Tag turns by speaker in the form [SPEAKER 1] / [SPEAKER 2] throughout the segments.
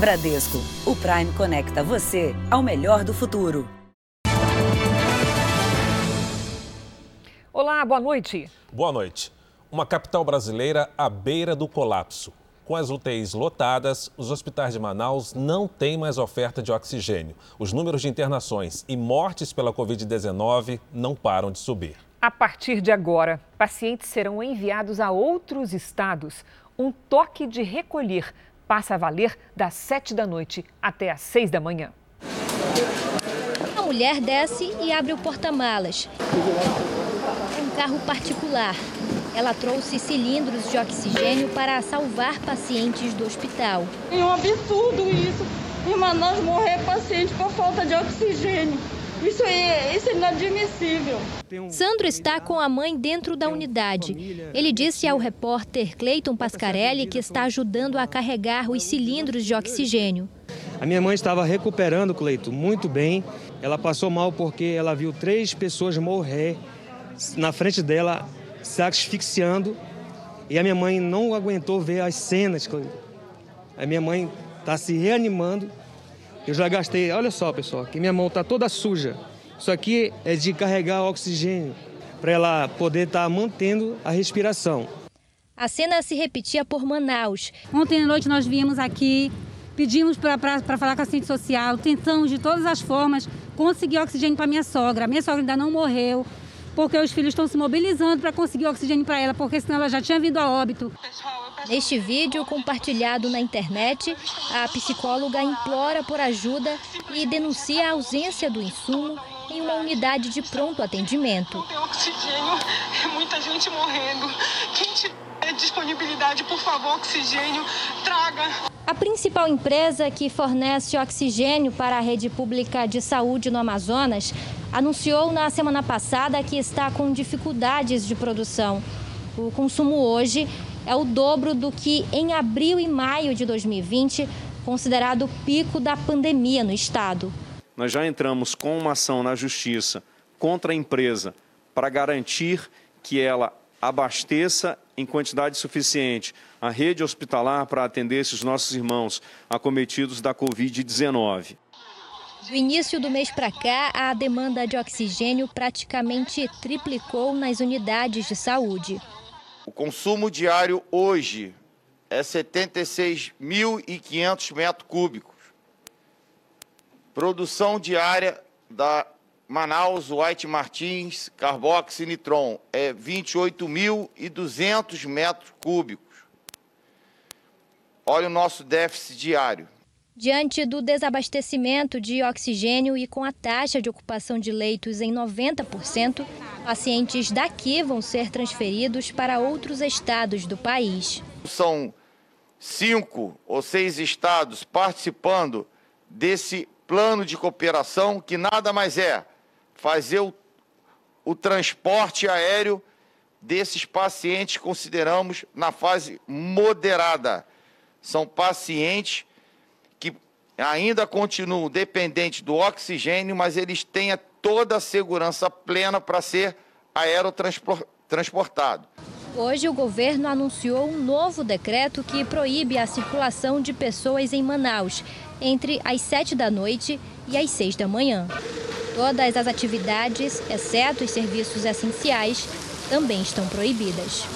[SPEAKER 1] Bradesco, o Prime conecta você ao melhor do futuro.
[SPEAKER 2] Olá, boa noite.
[SPEAKER 3] Boa noite. Uma capital brasileira à beira do colapso. Com as UTIs lotadas, os hospitais de Manaus não têm mais oferta de oxigênio. Os números de internações e mortes pela Covid-19 não param de subir.
[SPEAKER 2] A partir de agora, pacientes serão enviados a outros estados. Um toque de recolher passa a valer das 7 da noite até às 6 da manhã.
[SPEAKER 4] A mulher desce e abre o porta-malas. É um carro particular. Ela trouxe cilindros de oxigênio para salvar pacientes do hospital.
[SPEAKER 5] É um absurdo isso. Em Manaus morrer paciente por falta de oxigênio. Isso é, isso é inadmissível.
[SPEAKER 4] Sandro está com a mãe dentro da unidade. Ele disse ao repórter Cleiton Pascarelli que está ajudando a carregar os cilindros de oxigênio.
[SPEAKER 6] A minha mãe estava recuperando, Cleito, muito bem. Ela passou mal porque ela viu três pessoas morrer na frente dela, se asfixiando. E a minha mãe não aguentou ver as cenas. A minha mãe está se reanimando eu já gastei, olha só pessoal, que minha mão está toda suja. Isso aqui é de carregar oxigênio para ela poder estar tá mantendo a respiração.
[SPEAKER 4] A cena se repetia por Manaus.
[SPEAKER 7] Ontem à noite nós viemos aqui, pedimos para falar com a assistente social, tentamos de todas as formas conseguir oxigênio para minha sogra. A minha sogra ainda não morreu, porque os filhos estão se mobilizando para conseguir oxigênio para ela, porque senão ela já tinha vindo a óbito.
[SPEAKER 4] Neste vídeo compartilhado na internet, a psicóloga implora por ajuda e denuncia a ausência do insumo em uma unidade de pronto atendimento.
[SPEAKER 8] Não tem oxigênio, é muita gente morrendo. Quem tiver disponibilidade, por favor, oxigênio, traga.
[SPEAKER 4] A principal empresa que fornece oxigênio para a rede pública de saúde no Amazonas anunciou na semana passada que está com dificuldades de produção. O consumo hoje é o dobro do que em abril e maio de 2020, considerado o pico da pandemia no estado.
[SPEAKER 9] Nós já entramos com uma ação na justiça contra a empresa para garantir que ela abasteça em quantidade suficiente a rede hospitalar para atender esses nossos irmãos acometidos da Covid-19.
[SPEAKER 4] Do início do mês para cá, a demanda de oxigênio praticamente triplicou nas unidades de saúde.
[SPEAKER 10] O consumo diário hoje é 76.500 metros cúbicos. Produção diária da Manaus White Martins Carboxy Nitron é 28.200 metros cúbicos. Olha o nosso déficit diário.
[SPEAKER 4] Diante do desabastecimento de oxigênio e com a taxa de ocupação de leitos em 90%, pacientes daqui vão ser transferidos para outros estados do país.
[SPEAKER 10] São cinco ou seis estados participando desse plano de cooperação, que nada mais é fazer o, o transporte aéreo desses pacientes, consideramos na fase moderada. São pacientes ainda continuam dependentes do oxigênio, mas eles têm toda a segurança plena para ser aerotransportado.
[SPEAKER 4] Hoje, o governo anunciou um novo decreto que proíbe a circulação de pessoas em Manaus entre as 7 da noite e as 6 da manhã. Todas as atividades, exceto os serviços essenciais, também estão proibidas.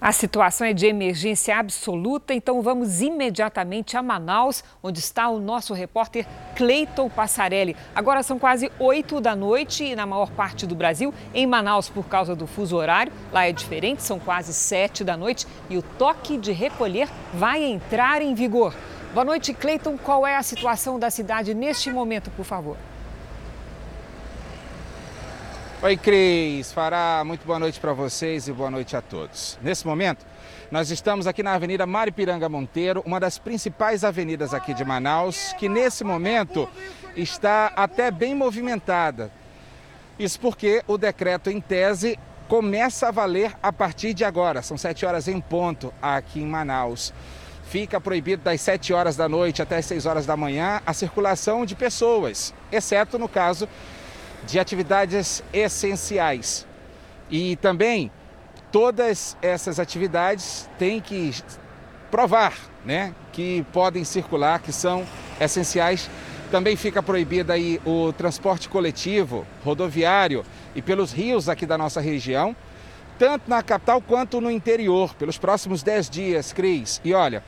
[SPEAKER 2] A situação é de emergência absoluta, então vamos imediatamente a Manaus, onde está o nosso repórter Cleiton Passarelli. Agora são quase 8 da noite e na maior parte do Brasil, em Manaus por causa do fuso horário, lá é diferente, são quase 7 da noite e o toque de recolher vai entrar em vigor. Boa noite, Cleiton. Qual é a situação da cidade neste momento, por favor?
[SPEAKER 11] Oi, Cris. Fará muito boa noite para vocês e boa noite a todos. Nesse momento, nós estamos aqui na Avenida Maripiranga Monteiro, uma das principais avenidas aqui de Manaus, que nesse momento está até bem movimentada. Isso porque o decreto em tese começa a valer a partir de agora. São sete horas em ponto aqui em Manaus. Fica proibido das 7 horas da noite até as 6 horas da manhã a circulação de pessoas, exceto no caso de atividades essenciais. E também todas essas atividades têm que provar né, que podem circular, que são essenciais. Também fica proibido aí o transporte coletivo, rodoviário e pelos rios aqui da nossa região, tanto na capital quanto no interior, pelos próximos 10 dias, Cris. E olha,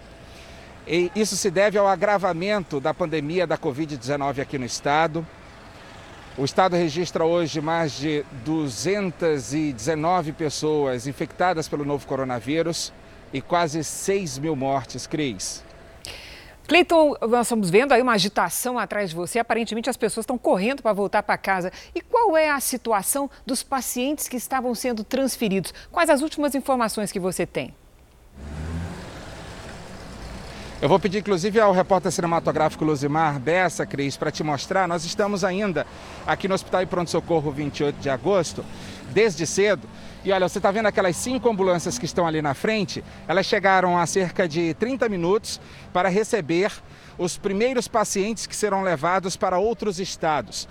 [SPEAKER 11] isso se deve ao agravamento da pandemia da Covid-19 aqui no estado. O estado registra hoje mais de 219 pessoas infectadas pelo novo coronavírus e quase 6 mil mortes, Cris.
[SPEAKER 2] Cleiton, nós estamos vendo aí uma agitação atrás de você. Aparentemente as pessoas estão correndo para voltar para casa. E qual é a situação dos pacientes que estavam sendo transferidos? Quais as últimas informações que você tem?
[SPEAKER 11] Eu vou pedir, inclusive, ao repórter cinematográfico Luzimar Bessa, Cris, para te mostrar. Nós estamos ainda aqui no Hospital e Pronto Socorro 28 de agosto, desde cedo. E olha, você está vendo aquelas cinco ambulâncias que estão ali na frente? Elas chegaram há cerca de 30 minutos para receber os primeiros pacientes que serão levados para outros estados.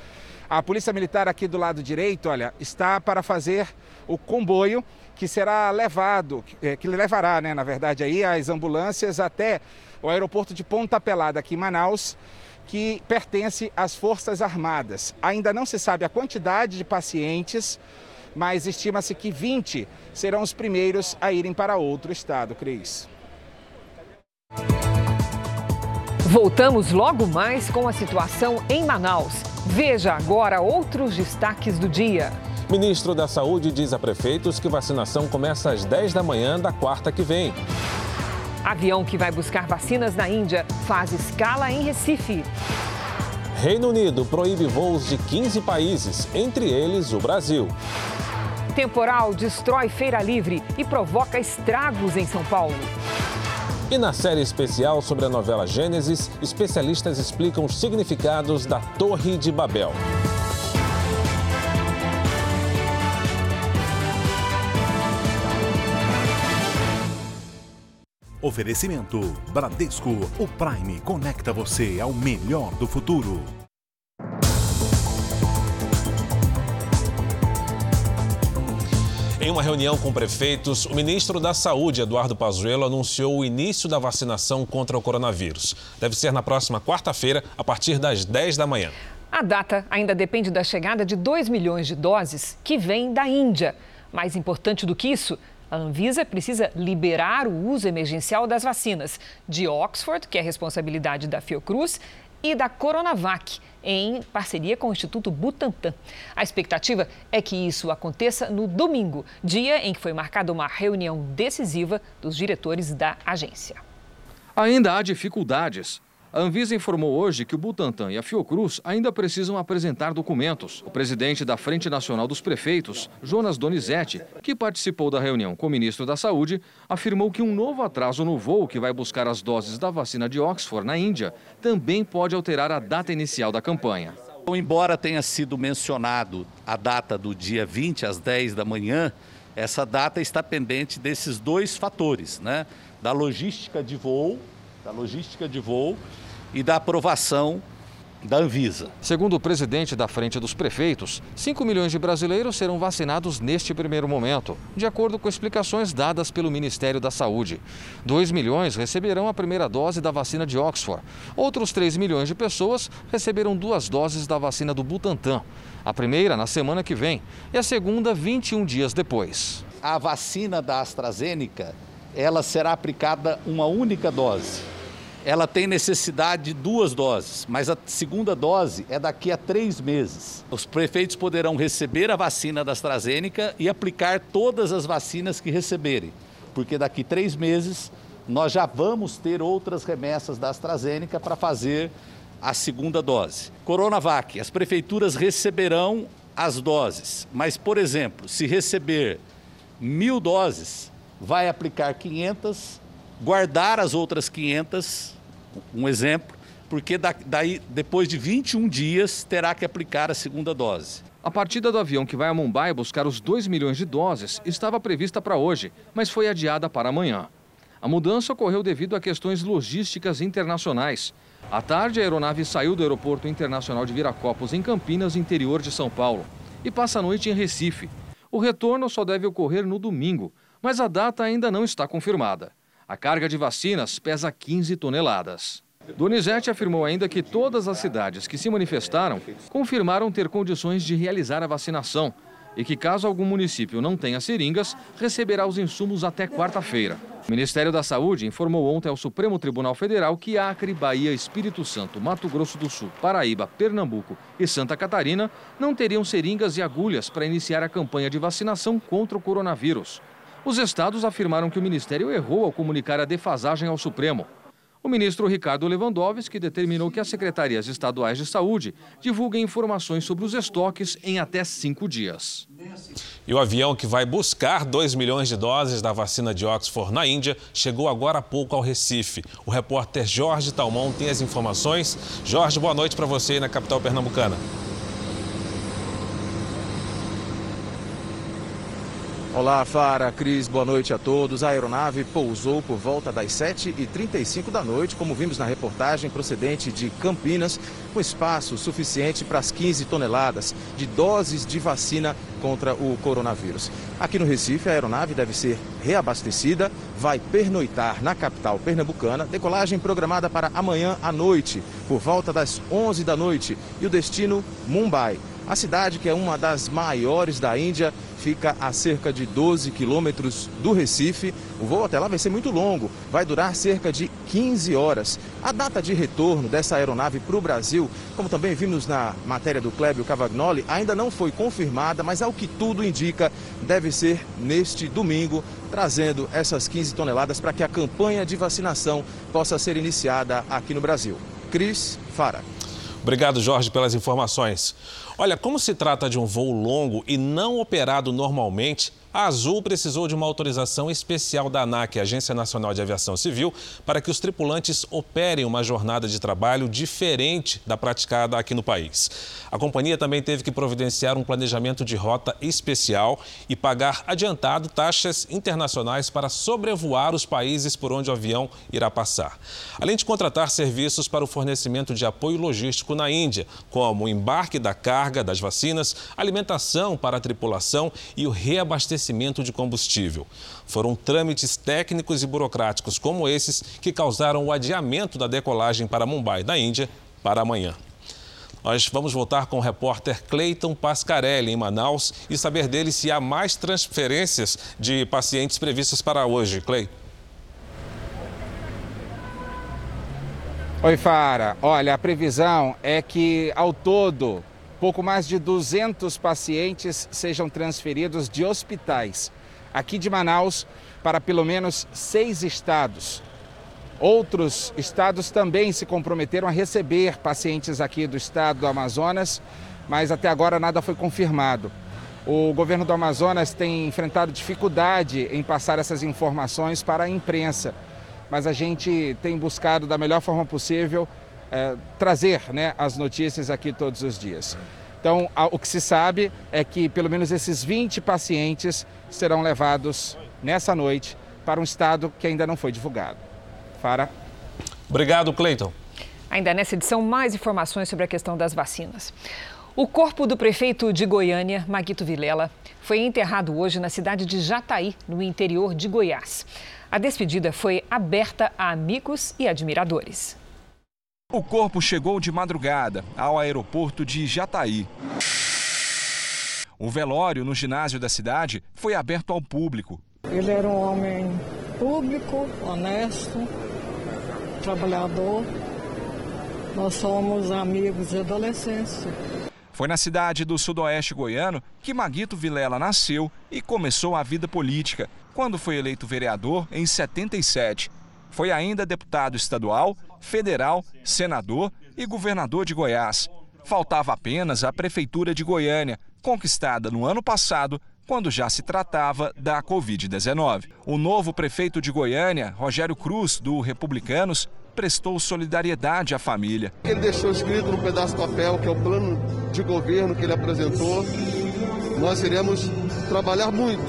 [SPEAKER 11] A Polícia Militar aqui do lado direito, olha, está para fazer o comboio que será levado, que levará, né, na verdade, aí as ambulâncias até o aeroporto de Ponta Pelada, aqui em Manaus, que pertence às Forças Armadas. Ainda não se sabe a quantidade de pacientes, mas estima-se que 20 serão os primeiros a irem para outro estado, Cris.
[SPEAKER 2] Voltamos logo mais com a situação em Manaus. Veja agora outros destaques do dia.
[SPEAKER 3] Ministro da Saúde diz a prefeitos que vacinação começa às 10 da manhã da quarta que vem.
[SPEAKER 2] Avião que vai buscar vacinas na Índia faz escala em Recife.
[SPEAKER 3] Reino Unido proíbe voos de 15 países, entre eles o Brasil.
[SPEAKER 2] Temporal destrói Feira Livre e provoca estragos em São Paulo.
[SPEAKER 3] E na série especial sobre a novela Gênesis, especialistas explicam os significados da Torre de Babel.
[SPEAKER 12] Oferecimento Bradesco, o Prime conecta você ao melhor do futuro.
[SPEAKER 3] Em uma reunião com prefeitos, o ministro da Saúde, Eduardo Pazuello, anunciou o início da vacinação contra o coronavírus. Deve ser na próxima quarta-feira, a partir das 10 da manhã.
[SPEAKER 2] A data ainda depende da chegada de 2 milhões de doses que vêm da Índia. Mais importante do que isso, a Anvisa precisa liberar o uso emergencial das vacinas de Oxford, que é responsabilidade da Fiocruz, e da Coronavac, em parceria com o Instituto Butantan. A expectativa é que isso aconteça no domingo, dia em que foi marcada uma reunião decisiva dos diretores da agência.
[SPEAKER 13] Ainda há dificuldades a Anvisa informou hoje que o Butantan e a Fiocruz ainda precisam apresentar documentos. O presidente da Frente Nacional dos Prefeitos, Jonas Donizete, que participou da reunião com o ministro da Saúde, afirmou que um novo atraso no voo que vai buscar as doses da vacina de Oxford na Índia também pode alterar a data inicial da campanha.
[SPEAKER 14] Embora tenha sido mencionado a data do dia 20 às 10 da manhã, essa data está pendente desses dois fatores, né? Da logística de voo, da logística de voo e da aprovação da Anvisa.
[SPEAKER 13] Segundo o presidente da Frente dos Prefeitos, 5 milhões de brasileiros serão vacinados neste primeiro momento, de acordo com explicações dadas pelo Ministério da Saúde. 2 milhões receberão a primeira dose da vacina de Oxford. Outros 3 milhões de pessoas receberão duas doses da vacina do Butantan. A primeira na semana que vem e a segunda 21 dias depois.
[SPEAKER 14] A vacina da AstraZeneca, ela será aplicada uma única dose ela tem necessidade de duas doses, mas a segunda dose é daqui a três meses. Os prefeitos poderão receber a vacina da AstraZeneca e aplicar todas as vacinas que receberem, porque daqui a três meses nós já vamos ter outras remessas da AstraZeneca para fazer a segunda dose. Coronavac, as prefeituras receberão as doses, mas, por exemplo, se receber mil doses, vai aplicar 500, guardar as outras 500 um exemplo, porque daí, depois de 21 dias, terá que aplicar a segunda dose.
[SPEAKER 13] A partida do avião que vai a Mumbai buscar os 2 milhões de doses estava prevista para hoje, mas foi adiada para amanhã. A mudança ocorreu devido a questões logísticas internacionais. À tarde, a aeronave saiu do Aeroporto Internacional de Viracopos, em Campinas, interior de São Paulo, e passa a noite em Recife. O retorno só deve ocorrer no domingo, mas a data ainda não está confirmada. A carga de vacinas pesa 15 toneladas. Donizete afirmou ainda que todas as cidades que se manifestaram confirmaram ter condições de realizar a vacinação e que, caso algum município não tenha seringas, receberá os insumos até quarta-feira. O Ministério da Saúde informou ontem ao Supremo Tribunal Federal que Acre, Bahia, Espírito Santo, Mato Grosso do Sul, Paraíba, Pernambuco e Santa Catarina não teriam seringas e agulhas para iniciar a campanha de vacinação contra o coronavírus. Os estados afirmaram que o Ministério errou ao comunicar a defasagem ao Supremo. O ministro Ricardo Lewandowski determinou que as secretarias estaduais de saúde divulguem informações sobre os estoques em até cinco dias.
[SPEAKER 3] E o avião que vai buscar 2 milhões de doses da vacina de Oxford na Índia chegou agora há pouco ao Recife. O repórter Jorge Talmon tem as informações. Jorge, boa noite para você aí na capital pernambucana.
[SPEAKER 15] Olá, Fara, Cris, boa noite a todos. A aeronave pousou por volta das 7h35 da noite, como vimos na reportagem procedente de Campinas, com espaço suficiente para as 15 toneladas de doses de vacina contra o coronavírus. Aqui no Recife, a aeronave deve ser reabastecida, vai pernoitar na capital pernambucana, decolagem programada para amanhã à noite, por volta das 11 da noite, e o destino Mumbai. A cidade, que é uma das maiores da Índia, fica a cerca de 12 quilômetros do Recife. O voo até lá vai ser muito longo, vai durar cerca de 15 horas. A data de retorno dessa aeronave para o Brasil, como também vimos na matéria do Clébio Cavagnoli, ainda não foi confirmada, mas ao que tudo indica, deve ser neste domingo, trazendo essas 15 toneladas para que a campanha de vacinação possa ser iniciada aqui no Brasil. Cris Fara.
[SPEAKER 3] Obrigado, Jorge, pelas informações. Olha, como se trata de um voo longo e não operado normalmente, a Azul precisou de uma autorização especial da ANAC, Agência Nacional de Aviação Civil, para que os tripulantes operem uma jornada de trabalho diferente da praticada aqui no país. A companhia também teve que providenciar um planejamento de rota especial e pagar adiantado taxas internacionais para sobrevoar os países por onde o avião irá passar. Além de contratar serviços para o fornecimento de apoio logístico na Índia, como o embarque da carga das vacinas, alimentação para a tripulação e o reabastecimento de combustível. Foram trâmites técnicos e burocráticos como esses que causaram o adiamento da decolagem para Mumbai, da Índia, para amanhã. Nós vamos voltar com o repórter Cleiton Pascarelli, em Manaus, e saber dele se há mais transferências de pacientes previstas para hoje. Clay.
[SPEAKER 11] Oi, Fara. Olha, a previsão é que, ao todo, pouco mais de 200 pacientes sejam transferidos de hospitais aqui de Manaus para pelo menos seis estados. Outros estados também se comprometeram a receber pacientes aqui do estado do Amazonas, mas até agora nada foi confirmado. O governo do Amazonas tem enfrentado dificuldade em passar essas informações para a imprensa, mas a gente tem buscado da melhor forma possível é, trazer né, as notícias aqui todos os dias. Então, o que se sabe é que pelo menos esses 20 pacientes serão levados nessa noite para um estado que ainda não foi divulgado. Fara.
[SPEAKER 3] Obrigado, Cleiton.
[SPEAKER 2] Ainda nessa edição, mais informações sobre a questão das vacinas. O corpo do prefeito de Goiânia, Maguito Vilela, foi enterrado hoje na cidade de Jataí, no interior de Goiás. A despedida foi aberta a amigos e admiradores.
[SPEAKER 16] O corpo chegou de madrugada ao aeroporto de Jataí. O velório no ginásio da cidade foi aberto ao público.
[SPEAKER 17] Ele era um homem público, honesto, trabalhador. Nós somos amigos de adolescência.
[SPEAKER 16] Foi na cidade do sudoeste goiano que Maguito Vilela nasceu e começou a vida política, quando foi eleito vereador em 77. Foi ainda deputado estadual, federal, senador e governador de Goiás. Faltava apenas a Prefeitura de Goiânia, conquistada no ano passado, quando já se tratava da Covid-19. O novo prefeito de Goiânia, Rogério Cruz, do Republicanos, prestou solidariedade à família.
[SPEAKER 18] Ele deixou escrito no pedaço de papel, que é o plano de governo que ele apresentou. Nós iremos trabalhar muito,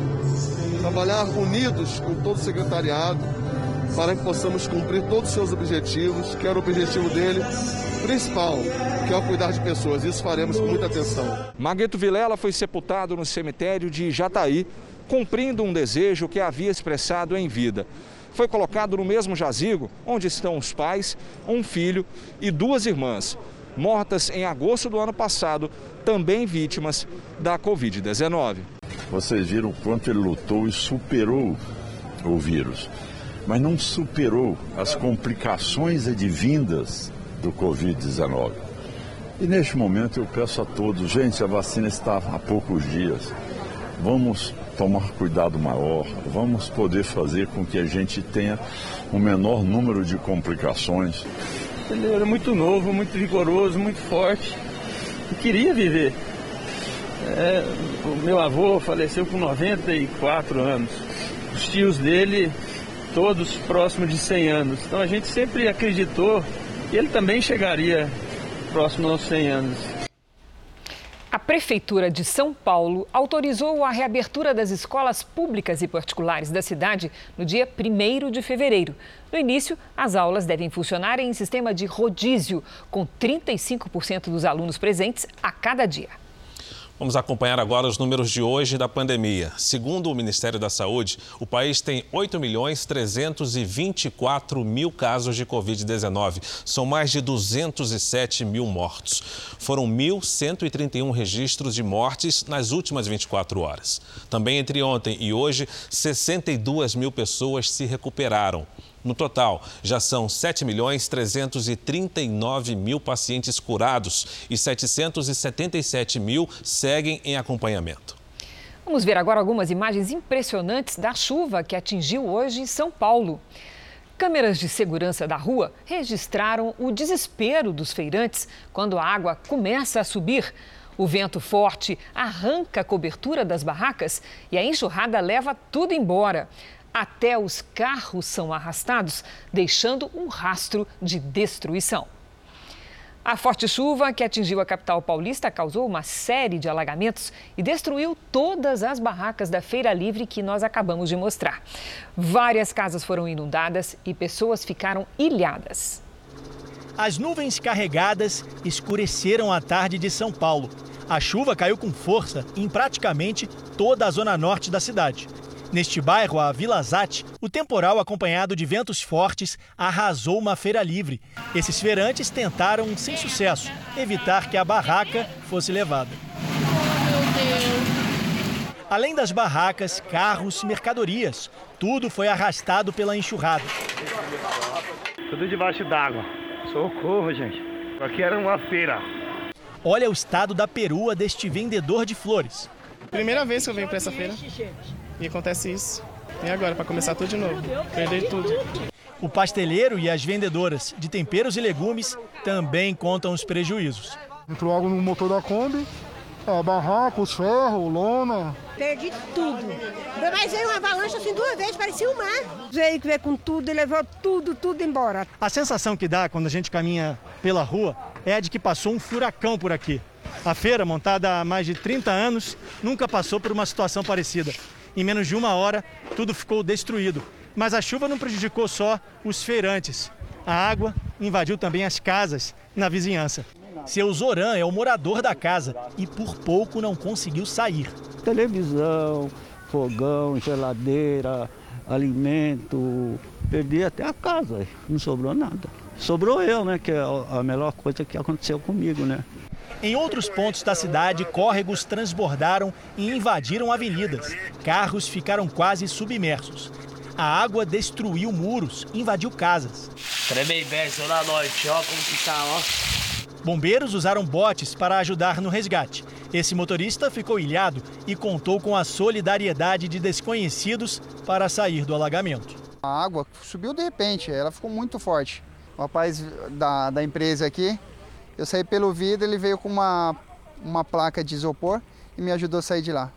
[SPEAKER 18] trabalhar unidos com todo o secretariado, para que possamos cumprir todos os seus objetivos, que era o objetivo dele principal, que é o cuidar de pessoas. Isso faremos com muita atenção.
[SPEAKER 16] Magueto Vilela foi sepultado no cemitério de Jataí, cumprindo um desejo que havia expressado em vida. foi colocado no mesmo jazigo onde estão os pais, um filho e duas irmãs, mortas em agosto do ano passado, também vítimas da Covid-19.
[SPEAKER 19] Vocês viram o quanto ele lutou e superou o vírus, mas não superou as complicações advindas do Covid-19. E neste momento eu peço a todos, gente, a vacina está há poucos dias. Vamos tomar cuidado maior, vamos poder fazer com que a gente tenha um menor número de complicações.
[SPEAKER 20] Ele era muito novo, muito vigoroso, muito forte e queria viver. É, o meu avô faleceu com 94 anos, os tios dele todos próximos de 100 anos. Então a gente sempre acreditou que ele também chegaria próximo aos 100 anos.
[SPEAKER 2] A Prefeitura de São Paulo autorizou a reabertura das escolas públicas e particulares da cidade no dia 1 de fevereiro. No início, as aulas devem funcionar em sistema de rodízio, com 35% dos alunos presentes a cada dia.
[SPEAKER 3] Vamos acompanhar agora os números de hoje da pandemia. Segundo o Ministério da Saúde, o país tem 8 milhões 324 mil casos de Covid-19. São mais de 207 mil mortos. Foram 1.131 registros de mortes nas últimas 24 horas. Também entre ontem e hoje, 62 mil pessoas se recuperaram. No total, já são 7 milhões 339 mil pacientes curados e 777 mil seguem em acompanhamento.
[SPEAKER 2] Vamos ver agora algumas imagens impressionantes da chuva que atingiu hoje em São Paulo. Câmeras de segurança da rua registraram o desespero dos feirantes quando a água começa a subir. O vento forte arranca a cobertura das barracas e a enxurrada leva tudo embora. Até os carros são arrastados, deixando um rastro de destruição. A forte chuva que atingiu a capital paulista causou uma série de alagamentos e destruiu todas as barracas da Feira Livre que nós acabamos de mostrar. Várias casas foram inundadas e pessoas ficaram ilhadas.
[SPEAKER 21] As nuvens carregadas escureceram a tarde de São Paulo. A chuva caiu com força em praticamente toda a zona norte da cidade. Neste bairro, a Vila Zate, o temporal acompanhado de ventos fortes arrasou uma feira livre. Esses feirantes tentaram, sem sucesso, evitar que a barraca fosse levada. Além das barracas, carros, mercadorias, tudo foi arrastado pela enxurrada.
[SPEAKER 20] Tudo debaixo d'água. Socorro, gente. Aqui era uma feira.
[SPEAKER 21] Olha o estado da perua deste vendedor de flores.
[SPEAKER 22] Primeira vez que eu venho para essa feira. E acontece isso. E agora, para começar tudo de novo. Perder tudo.
[SPEAKER 21] O pasteleiro e as vendedoras de temperos e legumes também contam os prejuízos.
[SPEAKER 23] Entrou água no motor da Kombi, a barraca, os ferros, lona.
[SPEAKER 24] Perdi tudo. Mas veio uma avalanche assim duas vezes, parecia um mar. Veio que veio com tudo e levou tudo, tudo embora.
[SPEAKER 21] A sensação que dá quando a gente caminha pela rua é a de que passou um furacão por aqui. A feira, montada há mais de 30 anos, nunca passou por uma situação parecida. Em menos de uma hora, tudo ficou destruído. Mas a chuva não prejudicou só os feirantes. A água invadiu também as casas na vizinhança. Seu Zoran é o morador da casa e por pouco não conseguiu sair.
[SPEAKER 25] Televisão, fogão, geladeira, alimento, perdi até a casa, não sobrou nada. Sobrou eu, né, que é a melhor coisa que aconteceu comigo, né?
[SPEAKER 21] Em outros pontos da cidade, córregos transbordaram e invadiram avenidas. Carros ficaram quase submersos. A água destruiu muros, invadiu casas.
[SPEAKER 26] Tremembé, na noite, ó como que tá, ó.
[SPEAKER 21] Bombeiros usaram botes para ajudar no resgate. Esse motorista ficou ilhado e contou com a solidariedade de desconhecidos para sair do alagamento.
[SPEAKER 27] A água subiu de repente, ela ficou muito forte. O rapaz da, da empresa aqui eu saí pelo vidro, ele veio com uma, uma placa de isopor e me ajudou a sair de lá.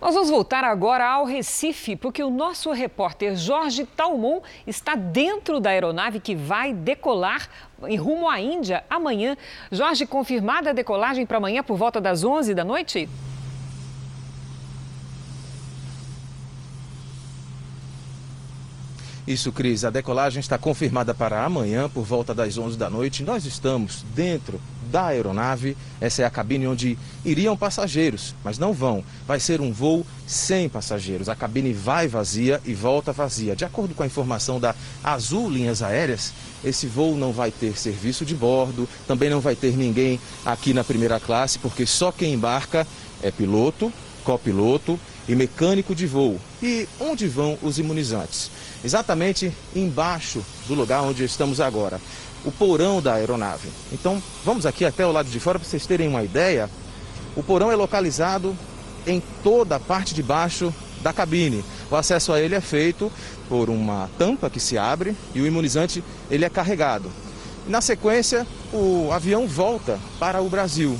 [SPEAKER 2] Nós vamos voltar agora ao Recife, porque o nosso repórter Jorge Talmon está dentro da aeronave que vai decolar em rumo à Índia amanhã. Jorge, confirmada a decolagem para amanhã por volta das 11 da noite?
[SPEAKER 15] Isso, Cris. A decolagem está confirmada para amanhã, por volta das 11 da noite. Nós estamos dentro da aeronave. Essa é a cabine onde iriam passageiros, mas não vão. Vai ser um voo sem passageiros. A cabine vai vazia e volta vazia. De acordo com a informação da Azul Linhas Aéreas, esse voo não vai ter serviço de bordo, também não vai ter ninguém aqui na primeira classe, porque só quem embarca é piloto, copiloto e mecânico de voo. E onde vão os imunizantes? Exatamente embaixo do lugar onde estamos agora, o porão da aeronave. Então, vamos aqui até o lado de fora para vocês terem uma ideia. O porão é localizado em toda a parte de baixo da cabine. O acesso a ele é feito por uma tampa que se abre e o imunizante ele é carregado. Na sequência, o avião volta para o Brasil.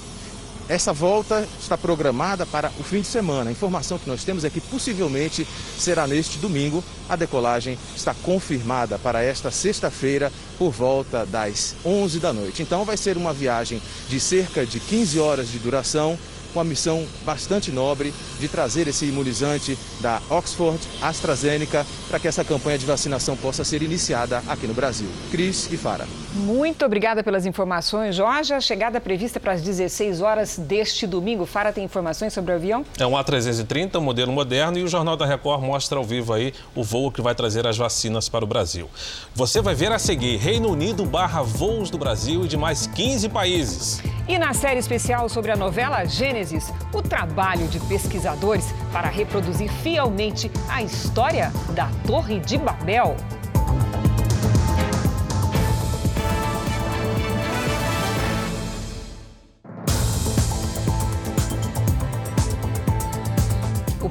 [SPEAKER 15] Essa volta está programada para o fim de semana. A informação que nós temos é que possivelmente será neste domingo. A decolagem está confirmada para esta sexta-feira por volta das 11 da noite. Então vai ser uma viagem de cerca de 15 horas de duração com a missão bastante nobre de trazer esse imunizante da Oxford AstraZeneca para que essa campanha de vacinação possa ser iniciada aqui no Brasil. Cris e Fara.
[SPEAKER 2] Muito obrigada pelas informações, Jorge. A chegada prevista para as 16 horas deste domingo. Fara tem informações sobre o avião?
[SPEAKER 3] É um A330, um modelo moderno, e o Jornal da Record mostra ao vivo aí o voo que vai trazer as vacinas para o Brasil. Você vai ver a seguir Reino Unido barra voos do Brasil e de mais 15 países.
[SPEAKER 2] E na série especial sobre a novela Gênesis, o trabalho de pesquisadores para reproduzir fielmente a história da Torre de Babel.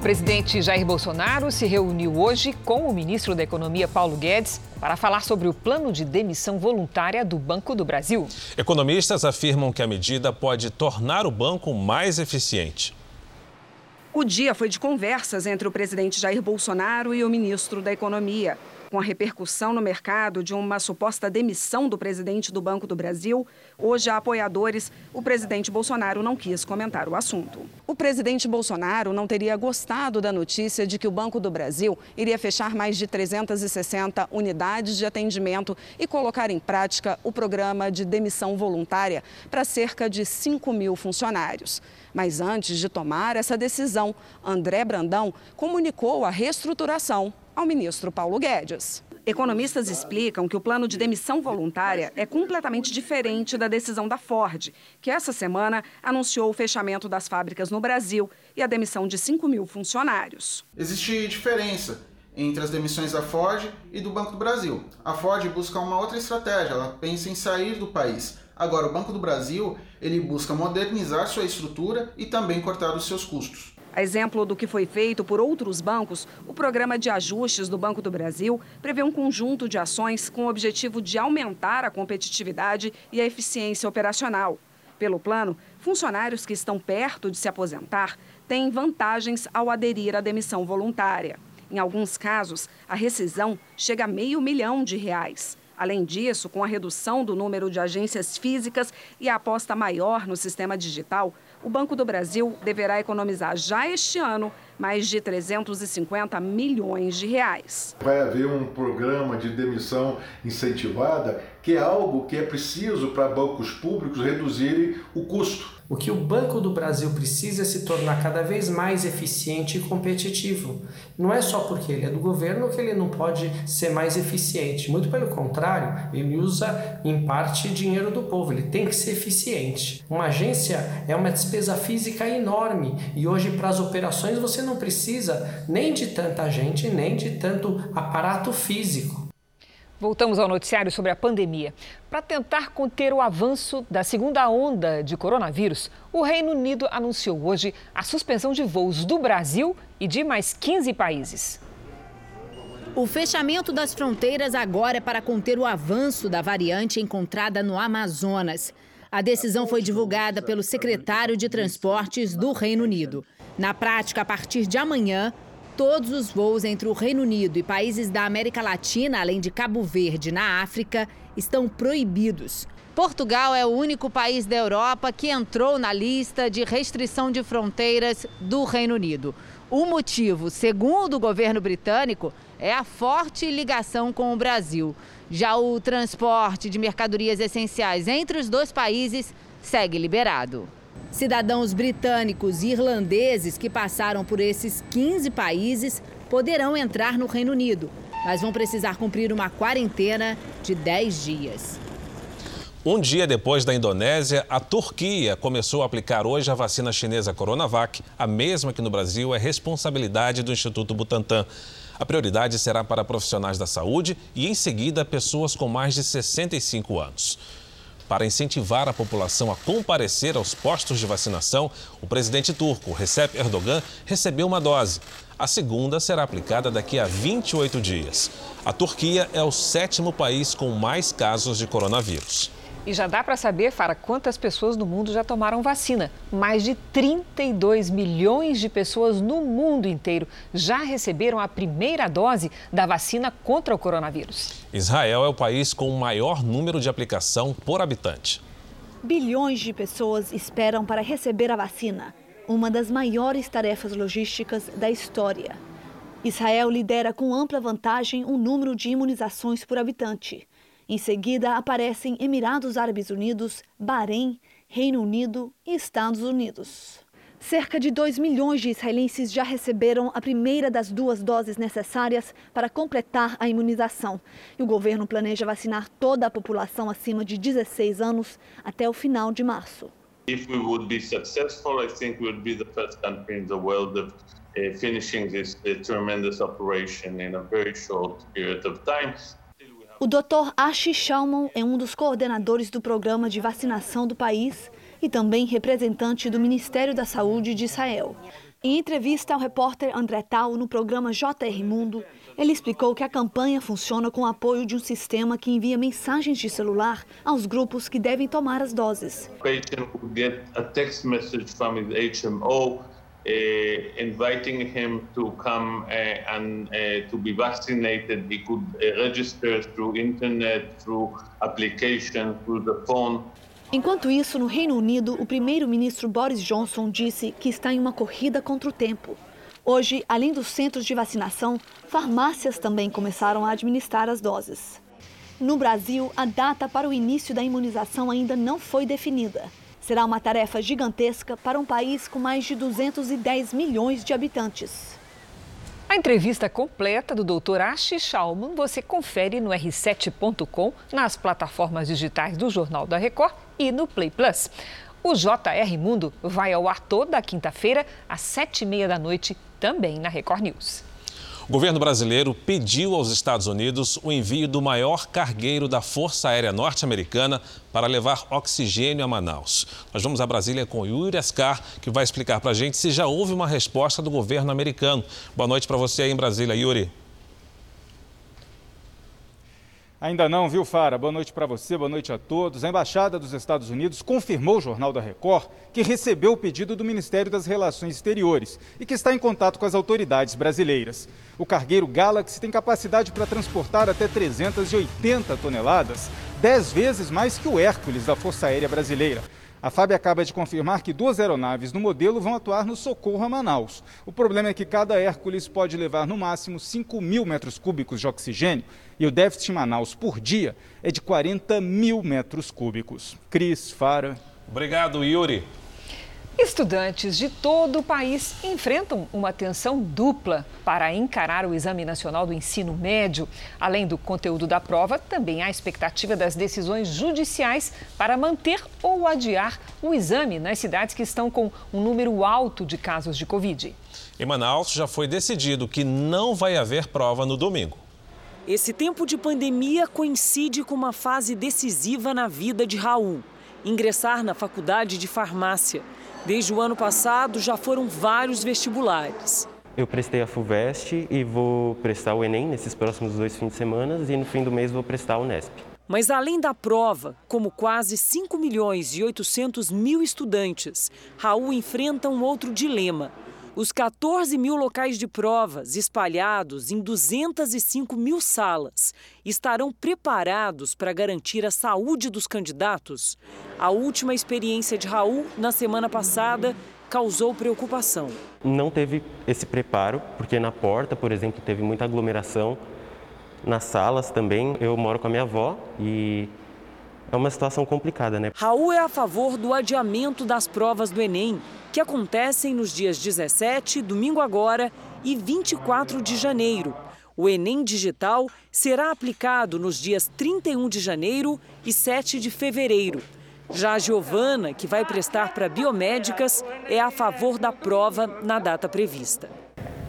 [SPEAKER 2] Presidente Jair Bolsonaro se reuniu hoje com o ministro da Economia, Paulo Guedes, para falar sobre o plano de demissão voluntária do Banco do Brasil.
[SPEAKER 3] Economistas afirmam que a medida pode tornar o banco mais eficiente.
[SPEAKER 28] O dia foi de conversas entre o presidente Jair Bolsonaro e o ministro da Economia. Com a repercussão no mercado de uma suposta demissão do presidente do Banco do Brasil, hoje apoiadores, o presidente Bolsonaro não quis comentar o assunto. O presidente Bolsonaro não teria gostado da notícia de que o Banco do Brasil iria fechar mais de 360 unidades de atendimento e colocar em prática o programa de demissão voluntária para cerca de 5 mil funcionários. Mas antes de tomar essa decisão, André Brandão comunicou a reestruturação ao ministro Paulo Guedes. Economistas explicam que o plano de demissão voluntária é completamente diferente da decisão da Ford, que essa semana anunciou o fechamento das fábricas no Brasil e a demissão de 5 mil funcionários.
[SPEAKER 29] Existe diferença entre as demissões da Ford e do Banco do Brasil. A Ford busca uma outra estratégia, ela pensa em sair do país. Agora, o Banco do Brasil, ele busca modernizar sua estrutura e também cortar os seus custos.
[SPEAKER 28] A exemplo do que foi feito por outros bancos, o programa de ajustes do Banco do Brasil prevê um conjunto de ações com o objetivo de aumentar a competitividade e a eficiência operacional. Pelo plano, funcionários que estão perto de se aposentar têm vantagens ao aderir à demissão voluntária. Em alguns casos, a rescisão chega a meio milhão de reais. Além disso, com a redução do número de agências físicas e a aposta maior no sistema digital, o Banco do Brasil deverá economizar já este ano mais de 350 milhões de reais.
[SPEAKER 30] Vai haver um programa de demissão incentivada, que é algo que é preciso para bancos públicos reduzirem o custo.
[SPEAKER 31] O que o Banco do Brasil precisa é se tornar cada vez mais eficiente e competitivo. Não é só porque ele é do governo que ele não pode ser mais eficiente. Muito pelo contrário, ele usa em parte dinheiro do povo. Ele tem que ser eficiente. Uma agência é uma despesa física enorme e hoje para as operações você não precisa nem de tanta gente, nem de tanto aparato físico.
[SPEAKER 2] Voltamos ao noticiário sobre a pandemia. Para tentar conter o avanço da segunda onda de coronavírus, o Reino Unido anunciou hoje a suspensão de voos do Brasil e de mais 15 países.
[SPEAKER 32] O fechamento das fronteiras agora é para conter o avanço da variante encontrada no Amazonas. A decisão foi divulgada pelo secretário de Transportes do Reino Unido. Na prática, a partir de amanhã, todos os voos entre o Reino Unido e países da América Latina, além de Cabo Verde, na África, estão proibidos. Portugal é o único país da Europa que entrou na lista de restrição de fronteiras do Reino Unido. O motivo, segundo o governo britânico, é a forte ligação com o Brasil. Já o transporte de mercadorias essenciais entre os dois países segue liberado. Cidadãos britânicos e irlandeses que passaram por esses 15 países poderão entrar no Reino Unido, mas vão precisar cumprir uma quarentena de 10 dias.
[SPEAKER 3] Um dia depois da Indonésia, a Turquia começou a aplicar hoje a vacina chinesa Coronavac, a mesma que no Brasil é responsabilidade do Instituto Butantan. A prioridade será para profissionais da saúde e, em seguida, pessoas com mais de 65 anos. Para incentivar a população a comparecer aos postos de vacinação, o presidente turco, Recep Erdogan, recebeu uma dose. A segunda será aplicada daqui a 28 dias. A Turquia é o sétimo país com mais casos de coronavírus.
[SPEAKER 2] E já dá para saber, Fara, quantas pessoas no mundo já tomaram vacina. Mais de 32 milhões de pessoas no mundo inteiro já receberam a primeira dose da vacina contra o coronavírus.
[SPEAKER 3] Israel é o país com o maior número de aplicação por habitante.
[SPEAKER 33] Bilhões de pessoas esperam para receber a vacina, uma das maiores tarefas logísticas da história. Israel lidera com ampla vantagem o número de imunizações por habitante. Em seguida, aparecem Emirados Árabes Unidos, Bahrein, Reino Unido e Estados Unidos. Cerca de 2 milhões de israelenses já receberam a primeira das duas doses necessárias para completar a imunização. E o governo planeja vacinar toda a população acima de 16 anos até o final de março.
[SPEAKER 34] If we would be successful, I think we would be the first country in the world of uh, finishing this uh, tremendous operation in a very short period of time.
[SPEAKER 33] O Dr. Ashi Shalman é um dos coordenadores do programa de vacinação do país e também representante do Ministério da Saúde de Israel. Em entrevista ao repórter André Tal no programa JR Mundo, ele explicou que a campanha funciona com o apoio de um sistema que envia mensagens de celular aos grupos que devem tomar as doses.
[SPEAKER 34] O his HMO inviting him to come uh, and uh, to be vaccinated. He could register through internet, through application, through the phone.
[SPEAKER 33] Enquanto isso, no Reino Unido, o primeiro-ministro Boris Johnson disse que está em uma corrida contra o tempo. Hoje, além dos centros de vacinação, farmácias também começaram a administrar as doses. No Brasil, a data para o início da imunização ainda não foi definida. Será uma tarefa gigantesca para um país com mais de 210 milhões de habitantes.
[SPEAKER 2] A entrevista completa do Dr. Ashi Schaumann você confere no r7.com, nas plataformas digitais do Jornal da Record e no Play Plus. O JR Mundo vai ao ar toda quinta-feira, às sete e meia da noite, também na Record News.
[SPEAKER 3] O governo brasileiro pediu aos Estados Unidos o envio do maior cargueiro da Força Aérea Norte-Americana para levar oxigênio a Manaus. Nós vamos a Brasília com Yuri Ascar, que vai explicar para a gente se já houve uma resposta do governo americano. Boa noite para você aí em Brasília, Yuri.
[SPEAKER 35] Ainda não, viu, Fara? Boa noite para você, boa noite a todos. A Embaixada dos Estados Unidos confirmou ao Jornal da Record que recebeu o pedido do Ministério das Relações Exteriores e que está em contato com as autoridades brasileiras. O cargueiro Galaxy tem capacidade para transportar até 380 toneladas, 10 vezes mais que o Hércules da Força Aérea Brasileira. A FAB acaba de confirmar que duas aeronaves no modelo vão atuar no socorro a Manaus. O problema é que cada Hércules pode levar no máximo 5 mil metros cúbicos de oxigênio e o déficit em Manaus por dia é de 40 mil metros cúbicos. Cris, Fara.
[SPEAKER 3] Obrigado, Yuri.
[SPEAKER 2] Estudantes de todo o país enfrentam uma tensão dupla para encarar o Exame Nacional do Ensino Médio. Além do conteúdo da prova, também há expectativa das decisões judiciais para manter ou adiar o exame nas cidades que estão com um número alto de casos de Covid.
[SPEAKER 3] Em Manaus, já foi decidido que não vai haver prova no domingo.
[SPEAKER 36] Esse tempo de pandemia coincide com uma fase decisiva na vida de Raul ingressar na faculdade de farmácia. Desde o ano passado, já foram vários vestibulares.
[SPEAKER 37] Eu prestei a FUVEST e vou prestar o Enem nesses próximos dois fins de semana e no fim do mês vou prestar o Unesp.
[SPEAKER 36] Mas além da prova, como quase 5 milhões e 800 mil estudantes, Raul enfrenta um outro dilema. Os 14 mil locais de provas, espalhados em 205 mil salas, estarão preparados para garantir a saúde dos candidatos? A última experiência de Raul, na semana passada, causou preocupação.
[SPEAKER 37] Não teve esse preparo, porque na porta, por exemplo, teve muita aglomeração. Nas salas também, eu moro com a minha avó e é uma situação complicada, né?
[SPEAKER 36] Raul é a favor do adiamento das provas do Enem, que acontecem nos dias 17, domingo agora, e 24 de janeiro. O Enem Digital será aplicado nos dias 31 de janeiro e 7 de fevereiro. Já a Giovana, que vai prestar para biomédicas, é a favor da prova na data prevista.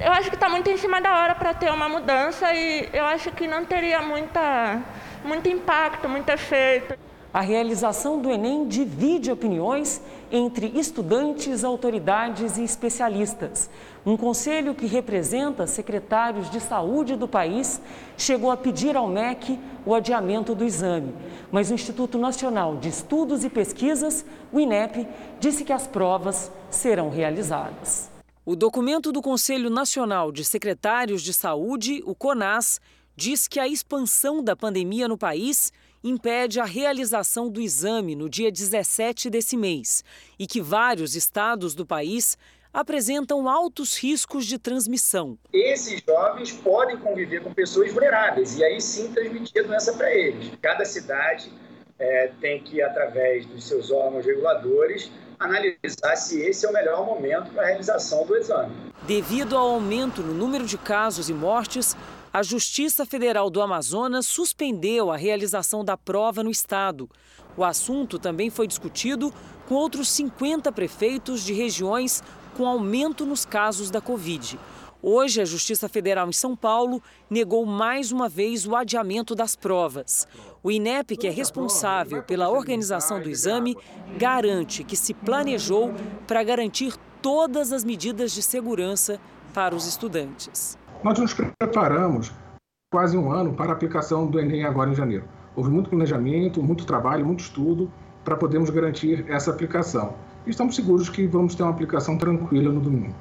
[SPEAKER 38] Eu acho que está muito em cima da hora para ter uma mudança e eu acho que não teria muita, muito impacto, muito efeito.
[SPEAKER 36] A realização do Enem divide opiniões entre estudantes, autoridades e especialistas. Um conselho que representa secretários de saúde do país chegou a pedir ao MEC o adiamento do exame, mas o Instituto Nacional de Estudos e Pesquisas, o INEP, disse que as provas serão realizadas. O documento do Conselho Nacional de Secretários de Saúde, o CONAS, diz que a expansão da pandemia no país impede a realização do exame no dia 17 desse mês e que vários estados do país apresentam altos riscos de transmissão.
[SPEAKER 39] Esses jovens podem conviver com pessoas vulneráveis e aí sim transmitir a doença para eles. Cada cidade é, tem que, através dos seus órgãos reguladores, analisar se esse é o melhor momento para a realização do exame.
[SPEAKER 36] Devido ao aumento no número de casos e mortes, a Justiça Federal do Amazonas suspendeu a realização da prova no estado. O assunto também foi discutido com outros 50 prefeitos de regiões com aumento nos casos da Covid. Hoje, a Justiça Federal em São Paulo negou mais uma vez o adiamento das provas. O INEP, que é responsável pela organização do exame, garante que se planejou para garantir todas as medidas de segurança para os estudantes.
[SPEAKER 40] Nós nos preparamos quase um ano para a aplicação do Enem agora em janeiro. Houve muito planejamento, muito trabalho, muito estudo para podermos garantir essa aplicação. E estamos seguros que vamos ter uma aplicação tranquila no domingo.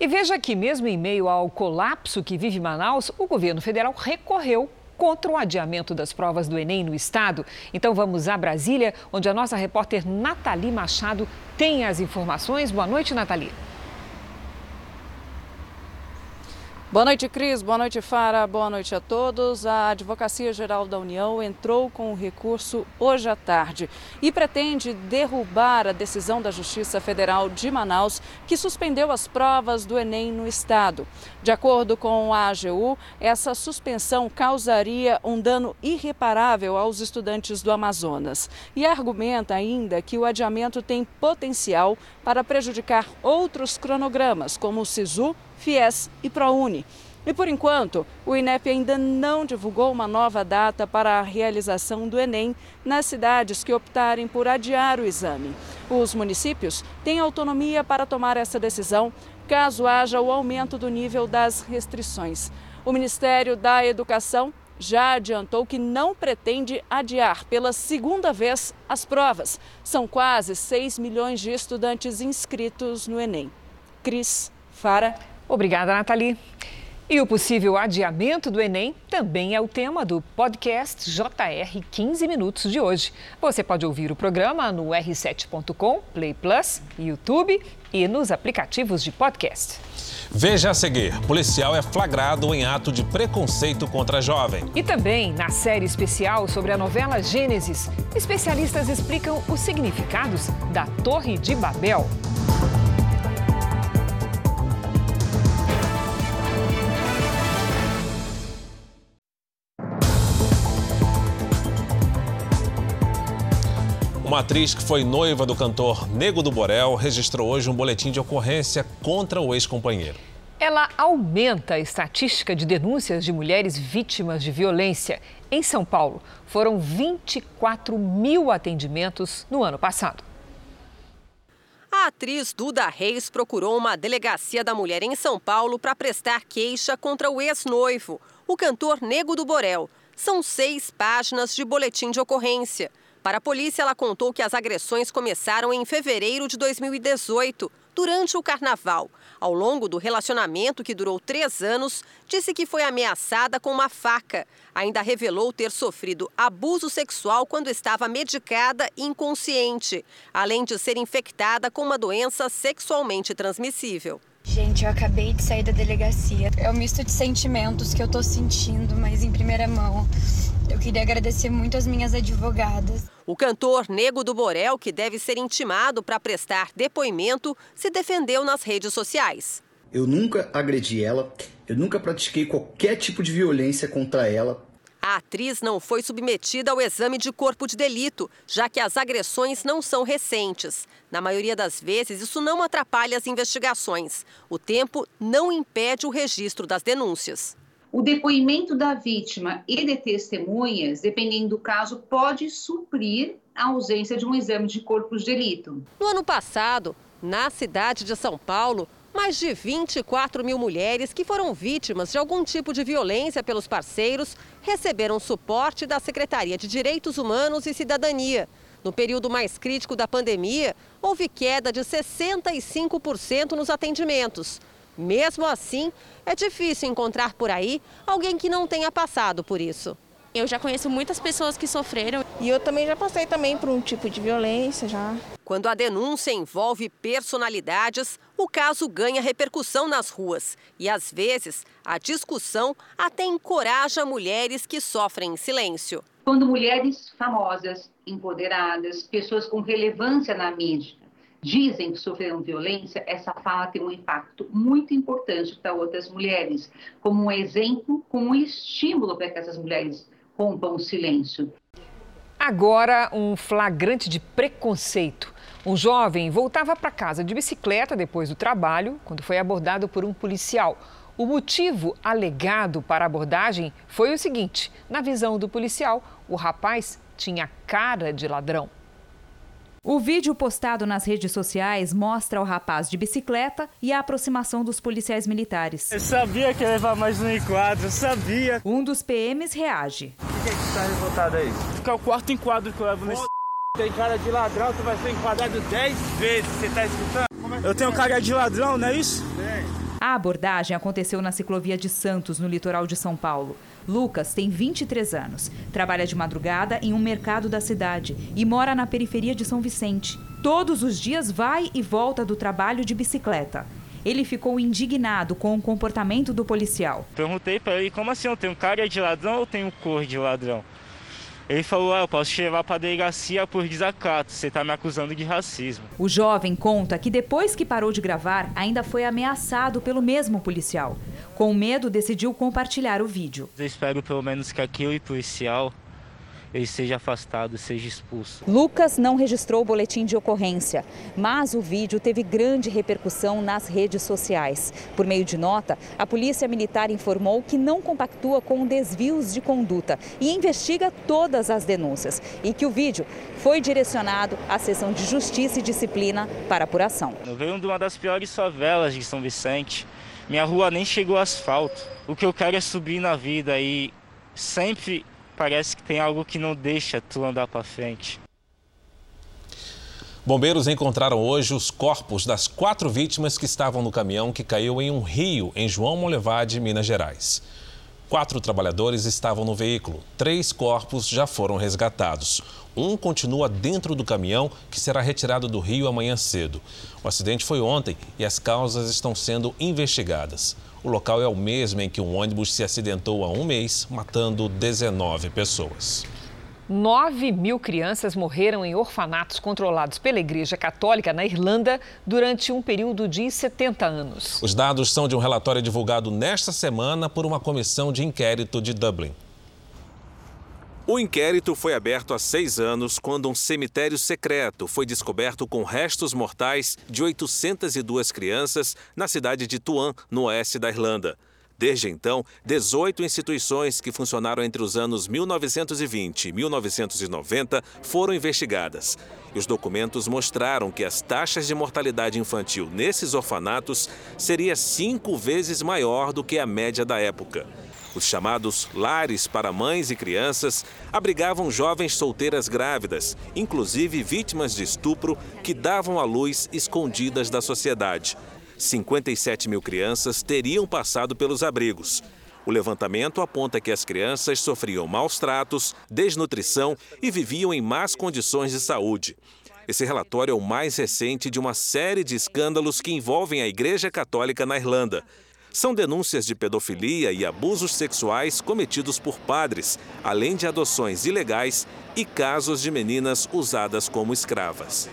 [SPEAKER 2] E veja que, mesmo em meio ao colapso que vive Manaus, o governo federal recorreu contra o adiamento das provas do Enem no estado. Então vamos a Brasília, onde a nossa repórter Nathalie Machado tem as informações. Boa noite, Nathalie.
[SPEAKER 41] Boa noite, Cris. Boa noite, Fara. Boa noite a todos. A Advocacia Geral da União entrou com o recurso hoje à tarde e pretende derrubar a decisão da Justiça Federal de Manaus, que suspendeu as provas do Enem no estado. De acordo com a AGU, essa suspensão causaria um dano irreparável aos estudantes do Amazonas e argumenta ainda que o adiamento tem potencial para prejudicar outros cronogramas, como o SISU FIES e ProUni. E por enquanto, o INEP ainda não divulgou uma nova data para a realização do Enem nas cidades que optarem por adiar o exame. Os municípios têm autonomia para tomar essa decisão caso haja o aumento do nível das restrições. O Ministério da Educação já adiantou que não pretende adiar pela segunda vez as provas. São quase 6 milhões de estudantes inscritos no Enem. Cris, Fara.
[SPEAKER 2] Obrigada, Nathalie. E o possível adiamento do Enem também é o tema do podcast JR 15 Minutos de hoje. Você pode ouvir o programa no r7.com, Play Plus, YouTube e nos aplicativos de podcast.
[SPEAKER 3] Veja a seguir: policial é flagrado em ato de preconceito contra jovem.
[SPEAKER 2] E também na série especial sobre a novela Gênesis, especialistas explicam os significados da Torre de Babel.
[SPEAKER 3] Uma atriz que foi noiva do cantor Nego do Borel registrou hoje um boletim de ocorrência contra o ex-companheiro.
[SPEAKER 2] Ela aumenta a estatística de denúncias de mulheres vítimas de violência. Em São Paulo, foram 24 mil atendimentos no ano passado.
[SPEAKER 42] A atriz Duda Reis procurou uma delegacia da mulher em São Paulo para prestar queixa contra o ex-noivo, o cantor Nego do Borel. São seis páginas de boletim de ocorrência. Para a polícia, ela contou que as agressões começaram em fevereiro de 2018, durante o carnaval. Ao longo do relacionamento, que durou três anos, disse que foi ameaçada com uma faca. Ainda revelou ter sofrido abuso sexual quando estava medicada e inconsciente, além de ser infectada com uma doença sexualmente transmissível.
[SPEAKER 43] Gente, eu acabei de sair da delegacia. É um misto de sentimentos que eu tô sentindo, mas em primeira mão. Eu queria agradecer muito as minhas advogadas.
[SPEAKER 42] O cantor Nego do Borel, que deve ser intimado para prestar depoimento, se defendeu nas redes sociais.
[SPEAKER 44] Eu nunca agredi ela, eu nunca pratiquei qualquer tipo de violência contra ela.
[SPEAKER 42] A atriz não foi submetida ao exame de corpo de delito, já que as agressões não são recentes. Na maioria das vezes, isso não atrapalha as investigações. O tempo não impede o registro das denúncias.
[SPEAKER 45] O depoimento da vítima e de testemunhas, dependendo do caso, pode suprir a ausência de um exame de corpo de delito.
[SPEAKER 42] No ano passado, na cidade de São Paulo, mais de 24 mil mulheres que foram vítimas de algum tipo de violência pelos parceiros receberam suporte da Secretaria de Direitos Humanos e Cidadania. No período mais crítico da pandemia, houve queda de 65% nos atendimentos. Mesmo assim, é difícil encontrar por aí alguém que não tenha passado por isso.
[SPEAKER 46] Eu já conheço muitas pessoas que sofreram.
[SPEAKER 47] E eu também já passei também por um tipo de violência já.
[SPEAKER 42] Quando a denúncia envolve personalidades, o caso ganha repercussão nas ruas. E às vezes, a discussão até encoraja mulheres que sofrem em silêncio.
[SPEAKER 45] Quando mulheres famosas, empoderadas, pessoas com relevância na mídia, dizem que sofreram violência, essa fala tem um impacto muito importante para outras mulheres, como um exemplo, como um estímulo para que essas mulheres rompam o silêncio.
[SPEAKER 2] Agora, um flagrante de preconceito. Um jovem voltava para casa de bicicleta depois do trabalho quando foi abordado por um policial. O motivo alegado para a abordagem foi o seguinte: na visão do policial, o rapaz tinha cara de ladrão.
[SPEAKER 48] O vídeo postado nas redes sociais mostra o rapaz de bicicleta e a aproximação dos policiais militares.
[SPEAKER 49] Eu sabia que ia levar mais um enquadro, eu sabia.
[SPEAKER 48] Um dos PMs reage.
[SPEAKER 49] Por que, que você tá revoltado aí? Porque é o quarto enquadro que eu levo nesse. Tem cara de ladrão, tu vai ser enquadrado 10 vezes, você tá escutando? Eu tenho cara de ladrão, não é isso?
[SPEAKER 48] Tem. A abordagem aconteceu na ciclovia de Santos, no litoral de São Paulo. Lucas tem 23 anos, trabalha de madrugada em um mercado da cidade e mora na periferia de São Vicente. Todos os dias vai e volta do trabalho de bicicleta. Ele ficou indignado com o comportamento do policial.
[SPEAKER 49] Perguntei para ele como assim, eu tenho cara de ladrão ou tenho cor de ladrão? Ele falou: ah, eu posso te levar para a delegacia por desacato, você está me acusando de racismo.
[SPEAKER 48] O jovem conta que depois que parou de gravar, ainda foi ameaçado pelo mesmo policial. Com medo, decidiu compartilhar o vídeo.
[SPEAKER 49] Eu espero pelo menos que aquele policial ele seja afastado, seja expulso.
[SPEAKER 48] Lucas não registrou o boletim de ocorrência, mas o vídeo teve grande repercussão nas redes sociais. Por meio de nota, a Polícia Militar informou que não compactua com desvios de conduta e investiga todas as denúncias e que o vídeo foi direcionado à seção de Justiça e Disciplina para apuração.
[SPEAKER 49] Eu venho de uma das piores favelas de São Vicente. Minha rua nem chegou asfalto. O que eu quero é subir na vida e sempre parece que tem algo que não deixa tu andar para frente.
[SPEAKER 3] Bombeiros encontraram hoje os corpos das quatro vítimas que estavam no caminhão que caiu em um rio em João Molevade, Minas Gerais. Quatro trabalhadores estavam no veículo. Três corpos já foram resgatados. Um continua dentro do caminhão, que será retirado do rio amanhã cedo. O acidente foi ontem e as causas estão sendo investigadas. O local é o mesmo em que um ônibus se acidentou há um mês, matando 19 pessoas.
[SPEAKER 2] 9 mil crianças morreram em orfanatos controlados pela Igreja Católica na Irlanda durante um período de 70 anos.
[SPEAKER 3] Os dados são de um relatório divulgado nesta semana por uma comissão de inquérito de Dublin. O inquérito foi aberto há seis anos quando um cemitério secreto foi descoberto com restos mortais de 802 crianças na cidade de Tuam, no oeste da Irlanda. Desde então, 18 instituições que funcionaram entre os anos 1920 e 1990 foram investigadas. E os documentos mostraram que as taxas de mortalidade infantil nesses orfanatos seria cinco vezes maior do que a média da época. Os chamados lares para mães e crianças abrigavam jovens solteiras grávidas, inclusive vítimas de estupro, que davam à luz escondidas da sociedade. 57 mil crianças teriam passado pelos abrigos. O levantamento aponta que as crianças sofriam maus tratos, desnutrição e viviam em más condições de saúde. Esse relatório é o mais recente de uma série de escândalos que envolvem a Igreja Católica na Irlanda.
[SPEAKER 50] São denúncias de pedofilia e abusos sexuais cometidos por padres, além de adoções ilegais e casos de meninas usadas como escravas.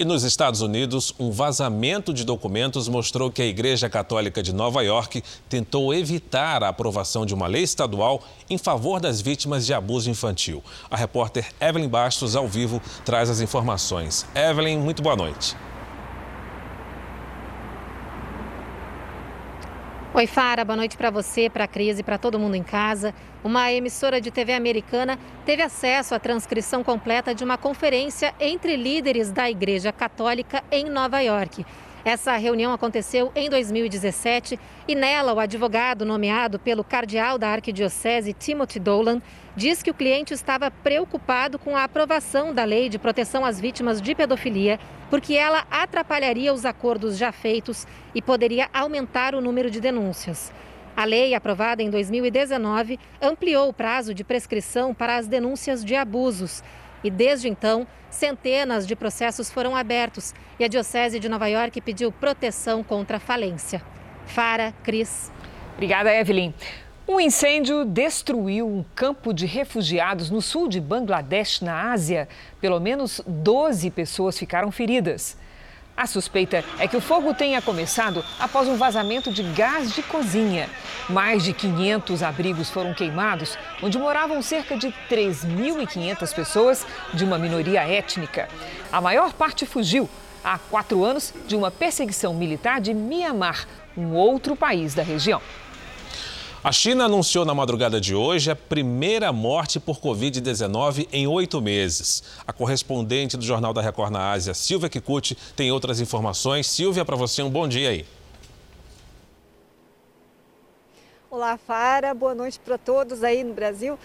[SPEAKER 3] E nos Estados Unidos, um vazamento de documentos mostrou que a Igreja Católica de Nova York tentou evitar a aprovação de uma lei estadual em favor das vítimas de abuso infantil. A repórter Evelyn Bastos, ao vivo, traz as informações. Evelyn, muito boa noite.
[SPEAKER 51] Oi, Fara, boa noite para você, para a Cris e para todo mundo em casa. Uma emissora de TV americana teve acesso à transcrição completa de uma conferência entre líderes da Igreja Católica em Nova York. Essa reunião aconteceu em 2017 e nela o advogado nomeado pelo cardeal da Arquidiocese, Timothy Dolan, diz que o cliente estava preocupado com a aprovação da lei de proteção às vítimas de pedofilia, porque ela atrapalharia os acordos já feitos e poderia aumentar o número de denúncias. A lei, aprovada em 2019, ampliou o prazo de prescrição para as denúncias de abusos. E desde então, centenas de processos foram abertos e a Diocese de Nova York pediu proteção contra a falência. Fara, Cris.
[SPEAKER 2] Obrigada, Evelyn. Um incêndio destruiu um campo de refugiados no sul de Bangladesh, na Ásia. Pelo menos 12 pessoas ficaram feridas. A suspeita é que o fogo tenha começado após um vazamento de gás de cozinha. Mais de 500 abrigos foram queimados, onde moravam cerca de 3.500 pessoas de uma minoria étnica. A maior parte fugiu há quatro anos de uma perseguição militar de Mianmar, um outro país da região.
[SPEAKER 3] A China anunciou na madrugada de hoje a primeira morte por Covid-19 em oito meses. A correspondente do Jornal da Record na Ásia, Silvia Kikuchi, tem outras informações. Silvia, para você um bom dia aí.
[SPEAKER 52] Olá, Fara. Boa noite para todos aí no Brasil.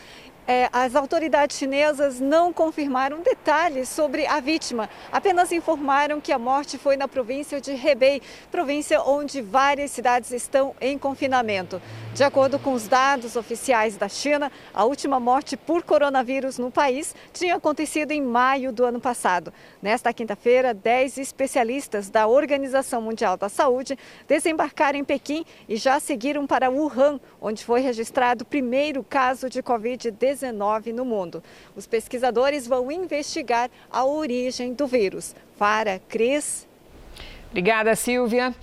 [SPEAKER 52] É, as autoridades chinesas não confirmaram detalhes sobre a vítima, apenas informaram que a morte foi na província de Hebei, província onde várias cidades estão em confinamento. De acordo com os dados oficiais da China, a última morte por coronavírus no país tinha acontecido em maio do ano passado. Nesta quinta-feira, 10 especialistas da Organização Mundial da Saúde desembarcaram em Pequim e já seguiram para Wuhan, onde foi registrado o primeiro caso de Covid-19 no mundo. Os pesquisadores vão investigar a origem do vírus. Para Cris.
[SPEAKER 2] Obrigada, Silvia.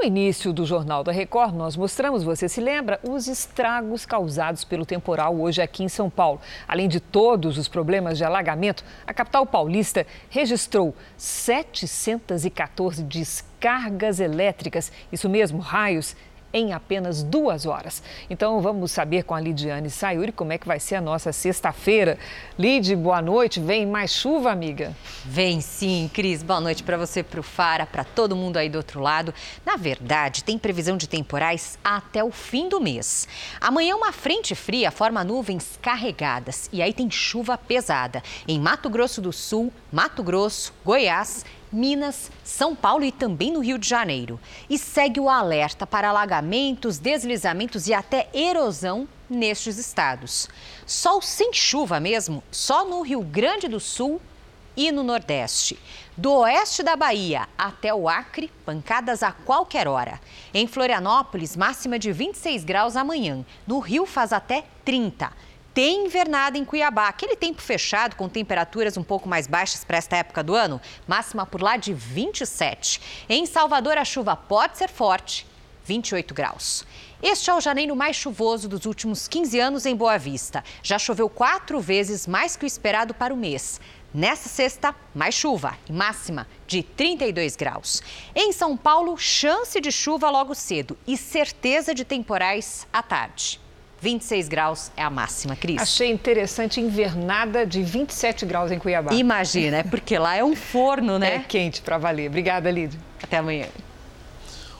[SPEAKER 2] No início do Jornal da Record, nós mostramos, você se lembra, os estragos causados pelo temporal hoje aqui em São Paulo. Além de todos os problemas de alagamento, a capital paulista registrou 714 descargas elétricas, isso mesmo, raios em apenas duas horas. Então vamos saber com a Lidiane Sayuri como é que vai ser a nossa sexta-feira. Lid, boa noite. Vem mais chuva, amiga?
[SPEAKER 53] Vem sim, Cris. Boa noite para você, para o Fara, para todo mundo aí do outro lado. Na verdade, tem previsão de temporais até o fim do mês. Amanhã uma frente fria forma nuvens carregadas e aí tem chuva pesada em Mato Grosso do Sul, Mato Grosso, Goiás Minas, São Paulo e também no Rio de Janeiro. E segue o alerta para alagamentos, deslizamentos e até erosão nestes estados. Sol sem chuva mesmo, só no Rio Grande do Sul e no Nordeste. Do oeste da Bahia até o Acre, pancadas a qualquer hora. Em Florianópolis, máxima de 26 graus amanhã. No Rio faz até 30 tem invernada em Cuiabá. Aquele tempo fechado com temperaturas um pouco mais baixas para esta época do ano, máxima por lá de 27. Em Salvador, a chuva pode ser forte, 28 graus. Este é o janeiro mais chuvoso dos últimos 15 anos em Boa Vista. Já choveu quatro vezes mais que o esperado para o mês. Nesta sexta, mais chuva máxima de 32 graus. Em São Paulo, chance de chuva logo cedo e certeza de temporais à tarde. 26 graus é a máxima, Cris.
[SPEAKER 2] Achei interessante invernada de 27 graus em Cuiabá.
[SPEAKER 53] Imagina, é porque lá é um forno, né?
[SPEAKER 2] É quente para valer. Obrigada, Lídia.
[SPEAKER 53] Até amanhã.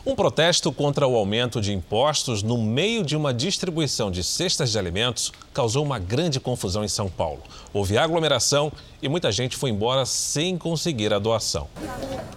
[SPEAKER 3] Um protesto contra o aumento de impostos no meio de uma distribuição de cestas de alimentos causou uma grande confusão em São Paulo. Houve aglomeração e muita gente foi embora sem conseguir a doação.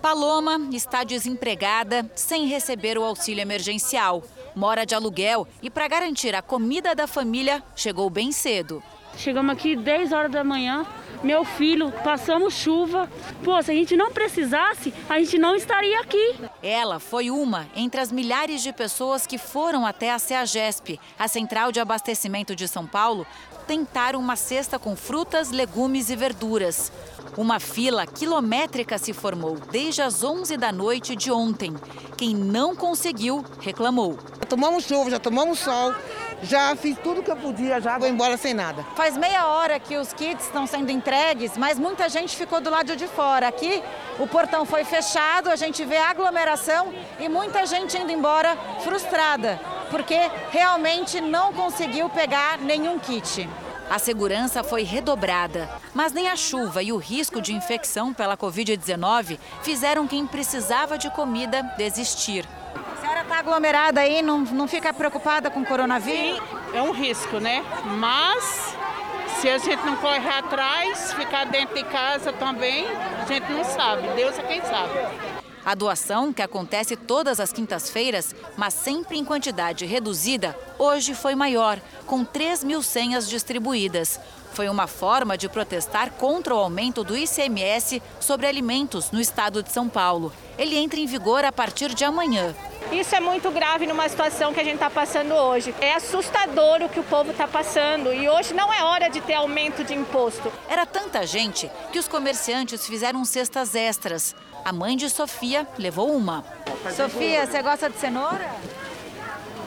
[SPEAKER 54] Paloma está desempregada, sem receber o auxílio emergencial mora de aluguel e, para garantir a comida da família, chegou bem cedo.
[SPEAKER 55] Chegamos aqui 10 horas da manhã, meu filho, passamos chuva. Pô, se a gente não precisasse, a gente não estaria aqui.
[SPEAKER 54] Ela foi uma entre as milhares de pessoas que foram até a CEAGESP, a Central de Abastecimento de São Paulo, tentar uma cesta com frutas, legumes e verduras. Uma fila quilométrica se formou desde as 11 da noite de ontem. Quem não conseguiu, reclamou.
[SPEAKER 56] Tomamos chuva, já tomamos sol, já fiz tudo que eu podia, já vou embora sem nada.
[SPEAKER 32] Faz meia hora que os kits estão sendo entregues, mas muita gente ficou do lado de fora. Aqui o portão foi fechado, a gente vê aglomeração e muita gente indo embora frustrada, porque realmente não conseguiu pegar nenhum kit.
[SPEAKER 54] A segurança foi redobrada, mas nem a chuva e o risco de infecção pela Covid-19 fizeram quem precisava de comida desistir.
[SPEAKER 32] Senhora está aglomerada aí, não, não fica preocupada com o coronavírus?
[SPEAKER 49] Sim, é um risco, né? Mas se a gente não correr atrás, ficar dentro de casa também, a gente não sabe. Deus é quem sabe.
[SPEAKER 54] A doação, que acontece todas as quintas-feiras, mas sempre em quantidade reduzida, hoje foi maior, com 3 mil senhas distribuídas. Foi uma forma de protestar contra o aumento do ICMS sobre alimentos no estado de São Paulo. Ele entra em vigor a partir de amanhã.
[SPEAKER 57] Isso é muito grave numa situação que a gente está passando hoje. É assustador o que o povo está passando e hoje não é hora de ter aumento de imposto.
[SPEAKER 54] Era tanta gente que os comerciantes fizeram cestas extras. A mãe de Sofia levou uma.
[SPEAKER 32] Sofia, você gosta de cenoura?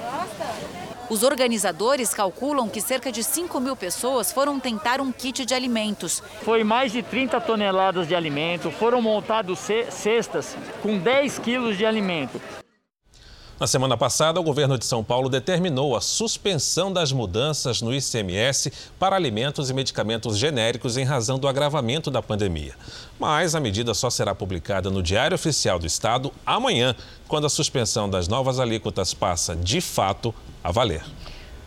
[SPEAKER 54] Gosta? Os organizadores calculam que cerca de 5 mil pessoas foram tentar um kit de alimentos.
[SPEAKER 58] Foi mais de 30 toneladas de alimento, foram montados cestas com 10 quilos de alimento.
[SPEAKER 3] Na semana passada, o governo de São Paulo determinou a suspensão das mudanças no ICMS para alimentos e medicamentos genéricos em razão do agravamento da pandemia. Mas a medida só será publicada no Diário Oficial do Estado amanhã, quando a suspensão das novas alíquotas passa de fato a valer.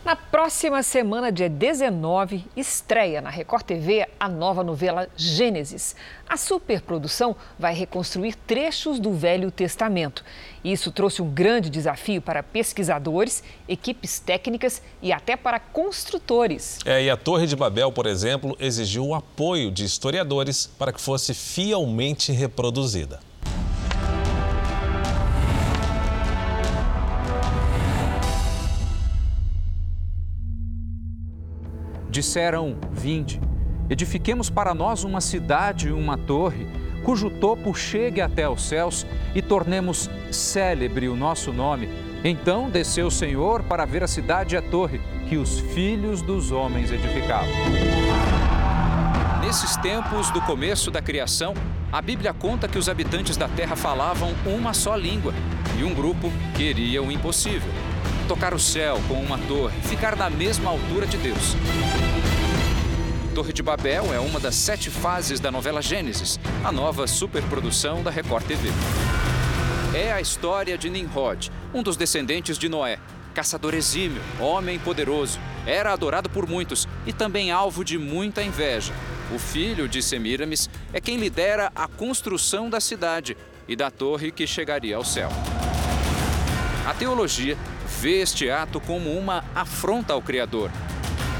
[SPEAKER 2] Na próxima semana, dia 19, estreia na Record TV a nova novela Gênesis. A superprodução vai reconstruir trechos do Velho Testamento. Isso trouxe um grande desafio para pesquisadores, equipes técnicas e até para construtores.
[SPEAKER 3] É, e a Torre de Babel, por exemplo, exigiu o apoio de historiadores para que fosse fielmente reproduzida.
[SPEAKER 59] Disseram: Vinde, edifiquemos para nós uma cidade e uma torre, cujo topo chegue até os céus e tornemos célebre o nosso nome. Então desceu o Senhor para ver a cidade e a torre que os filhos dos homens edificavam.
[SPEAKER 60] Nesses tempos do começo da criação, a Bíblia conta que os habitantes da terra falavam uma só língua e um grupo queria o impossível tocar o céu com uma torre, ficar na mesma altura de Deus. Torre de Babel é uma das sete fases da novela Gênesis, a nova superprodução da Record TV. É a história de Nimrod, um dos descendentes de Noé, caçador exímio, homem poderoso, era adorado por muitos e também alvo de muita inveja. O filho de Semiramis é quem lidera a construção da cidade e da torre que chegaria ao céu. A teologia vê este ato como uma afronta ao Criador.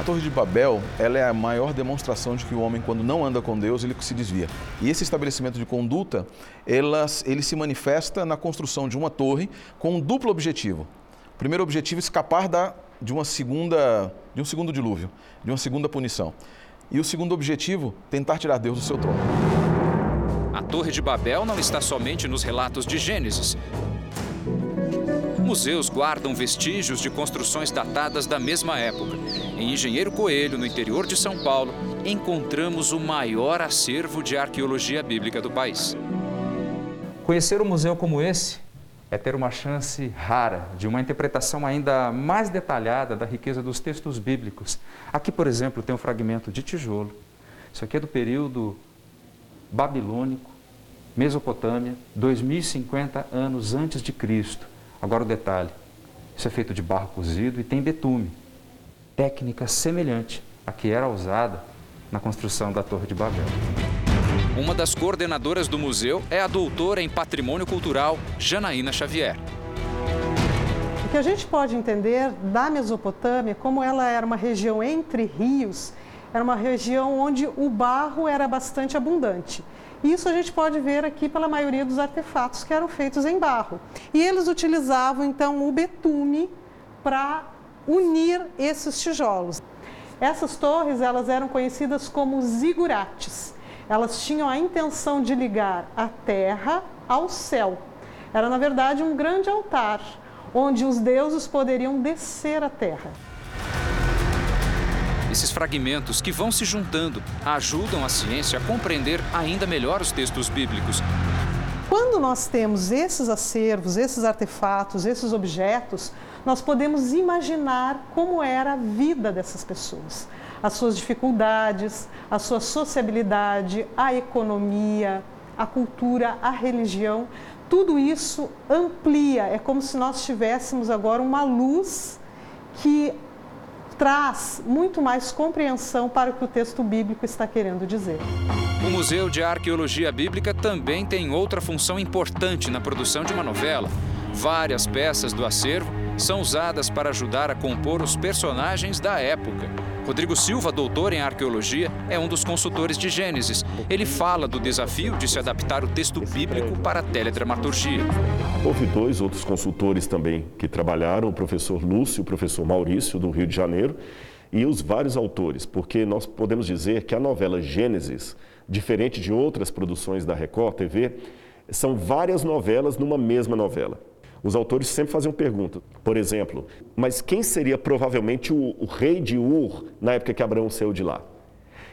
[SPEAKER 15] A Torre de Babel ela é a maior demonstração de que o homem, quando não anda com Deus, ele se desvia. E esse estabelecimento de conduta, elas, ele se manifesta na construção de uma torre com um duplo objetivo. O primeiro objetivo é escapar da, de, uma segunda, de um segundo dilúvio, de uma segunda punição. E o segundo objetivo, tentar tirar Deus do seu trono.
[SPEAKER 60] A Torre de Babel não está somente nos relatos de Gênesis. Museus guardam vestígios de construções datadas da mesma época. Em Engenheiro Coelho, no interior de São Paulo, encontramos o maior acervo de arqueologia bíblica do país.
[SPEAKER 59] Conhecer um museu como esse é ter uma chance rara de uma interpretação ainda mais detalhada da riqueza dos textos bíblicos. Aqui, por exemplo, tem um fragmento de tijolo. Isso aqui é do período babilônico, Mesopotâmia, 2050 anos antes de Cristo. Agora o detalhe: isso é feito de barro cozido e tem betume, técnica semelhante à que era usada na construção da Torre de Babel.
[SPEAKER 60] Uma das coordenadoras do museu é a doutora em patrimônio cultural, Janaína Xavier.
[SPEAKER 61] O que a gente pode entender da Mesopotâmia, como ela era uma região entre rios, era uma região onde o barro era bastante abundante. Isso a gente pode ver aqui pela maioria dos artefatos que eram feitos em barro. E eles utilizavam então o betume para unir esses tijolos. Essas torres elas eram conhecidas como zigurates. Elas tinham a intenção de ligar a terra ao céu. Era na verdade um grande altar onde os deuses poderiam descer à terra.
[SPEAKER 60] Esses fragmentos que vão se juntando ajudam a ciência a compreender ainda melhor os textos bíblicos.
[SPEAKER 61] Quando nós temos esses acervos, esses artefatos, esses objetos, nós podemos imaginar como era a vida dessas pessoas, as suas dificuldades, a sua sociabilidade, a economia, a cultura, a religião. Tudo isso amplia, é como se nós tivéssemos agora uma luz que traz muito mais compreensão para o que o texto bíblico está querendo dizer.
[SPEAKER 60] O Museu de Arqueologia Bíblica também tem outra função importante na produção de uma novela. Várias peças do acervo são usadas para ajudar a compor os personagens da época. Rodrigo Silva, doutor em arqueologia, é um dos consultores de Gênesis. Ele fala do desafio de se adaptar o texto bíblico para a teledramaturgia.
[SPEAKER 62] Houve dois outros consultores também que trabalharam, o professor Lúcio e o professor Maurício, do Rio de Janeiro, e os vários autores, porque nós podemos dizer que a novela Gênesis, diferente de outras produções da Record TV, são várias novelas numa mesma novela os autores sempre faziam perguntas. Por exemplo, mas quem seria provavelmente o, o, rei de Ur na época que Abraão saiu de lá?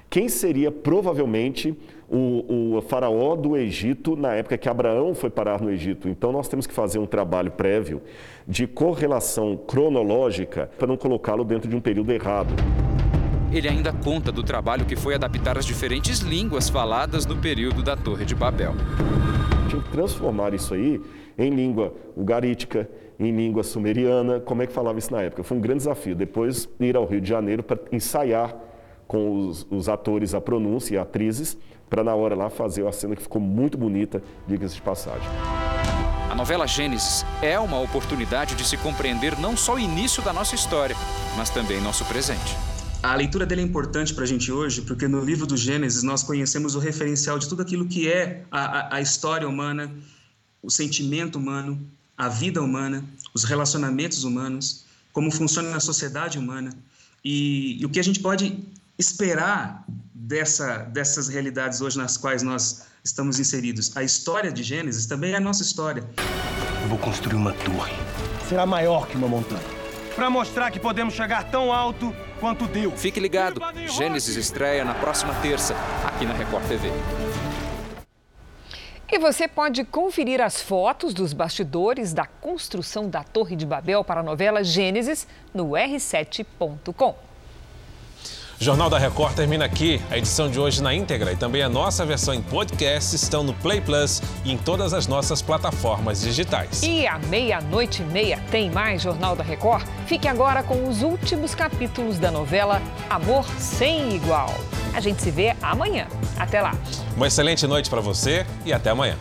[SPEAKER 62] Quem seria provavelmente o, o faraó do Egito na época que Abraão foi parar no Egito? Então nós temos que fazer um trabalho prévio de correlação cronológica para não colocá-lo dentro de um período errado.
[SPEAKER 60] Ele ainda conta do trabalho que foi adaptar as diferentes línguas faladas no período da Torre de Babel.
[SPEAKER 62] Tinha que transformar isso aí em língua ugarítica, em língua sumeriana, como é que falava isso na época? Foi um grande desafio. Depois ir ao Rio de Janeiro para ensaiar com os, os, atores a pronúncia e atrizes, para na hora lá fazer a cena que ficou muito bonita, diga-se de passagem.
[SPEAKER 60] A novela Gênesis é uma oportunidade de se compreender não só o início da nossa história, mas também nosso presente.
[SPEAKER 63] A leitura dele é importante para a gente hoje, porque no livro do Gênesis nós conhecemos o referencial de tudo aquilo que é a, a, a história humana, o sentimento humano, a vida humana, os relacionamentos humanos, como funciona a sociedade humana e, e o que a gente pode esperar dessa, dessas realidades hoje nas quais nós estamos inseridos. A história de Gênesis também é a nossa história.
[SPEAKER 64] Eu vou construir uma torre. Será maior que uma montanha. Para mostrar que podemos chegar tão alto quanto Deus.
[SPEAKER 60] Fique ligado. Gênesis estreia na próxima terça, aqui na Record TV.
[SPEAKER 2] E você pode conferir as fotos dos bastidores da construção da Torre de Babel para a novela Gênesis no r7.com.
[SPEAKER 3] Jornal da Record termina aqui. A edição de hoje na íntegra e também a nossa versão em podcast estão no Play Plus e em todas as nossas plataformas digitais.
[SPEAKER 2] E à meia-noite e meia tem mais Jornal da Record? Fique agora com os últimos capítulos da novela Amor Sem Igual. A gente se vê amanhã. Até lá.
[SPEAKER 3] Uma excelente noite para você e até amanhã.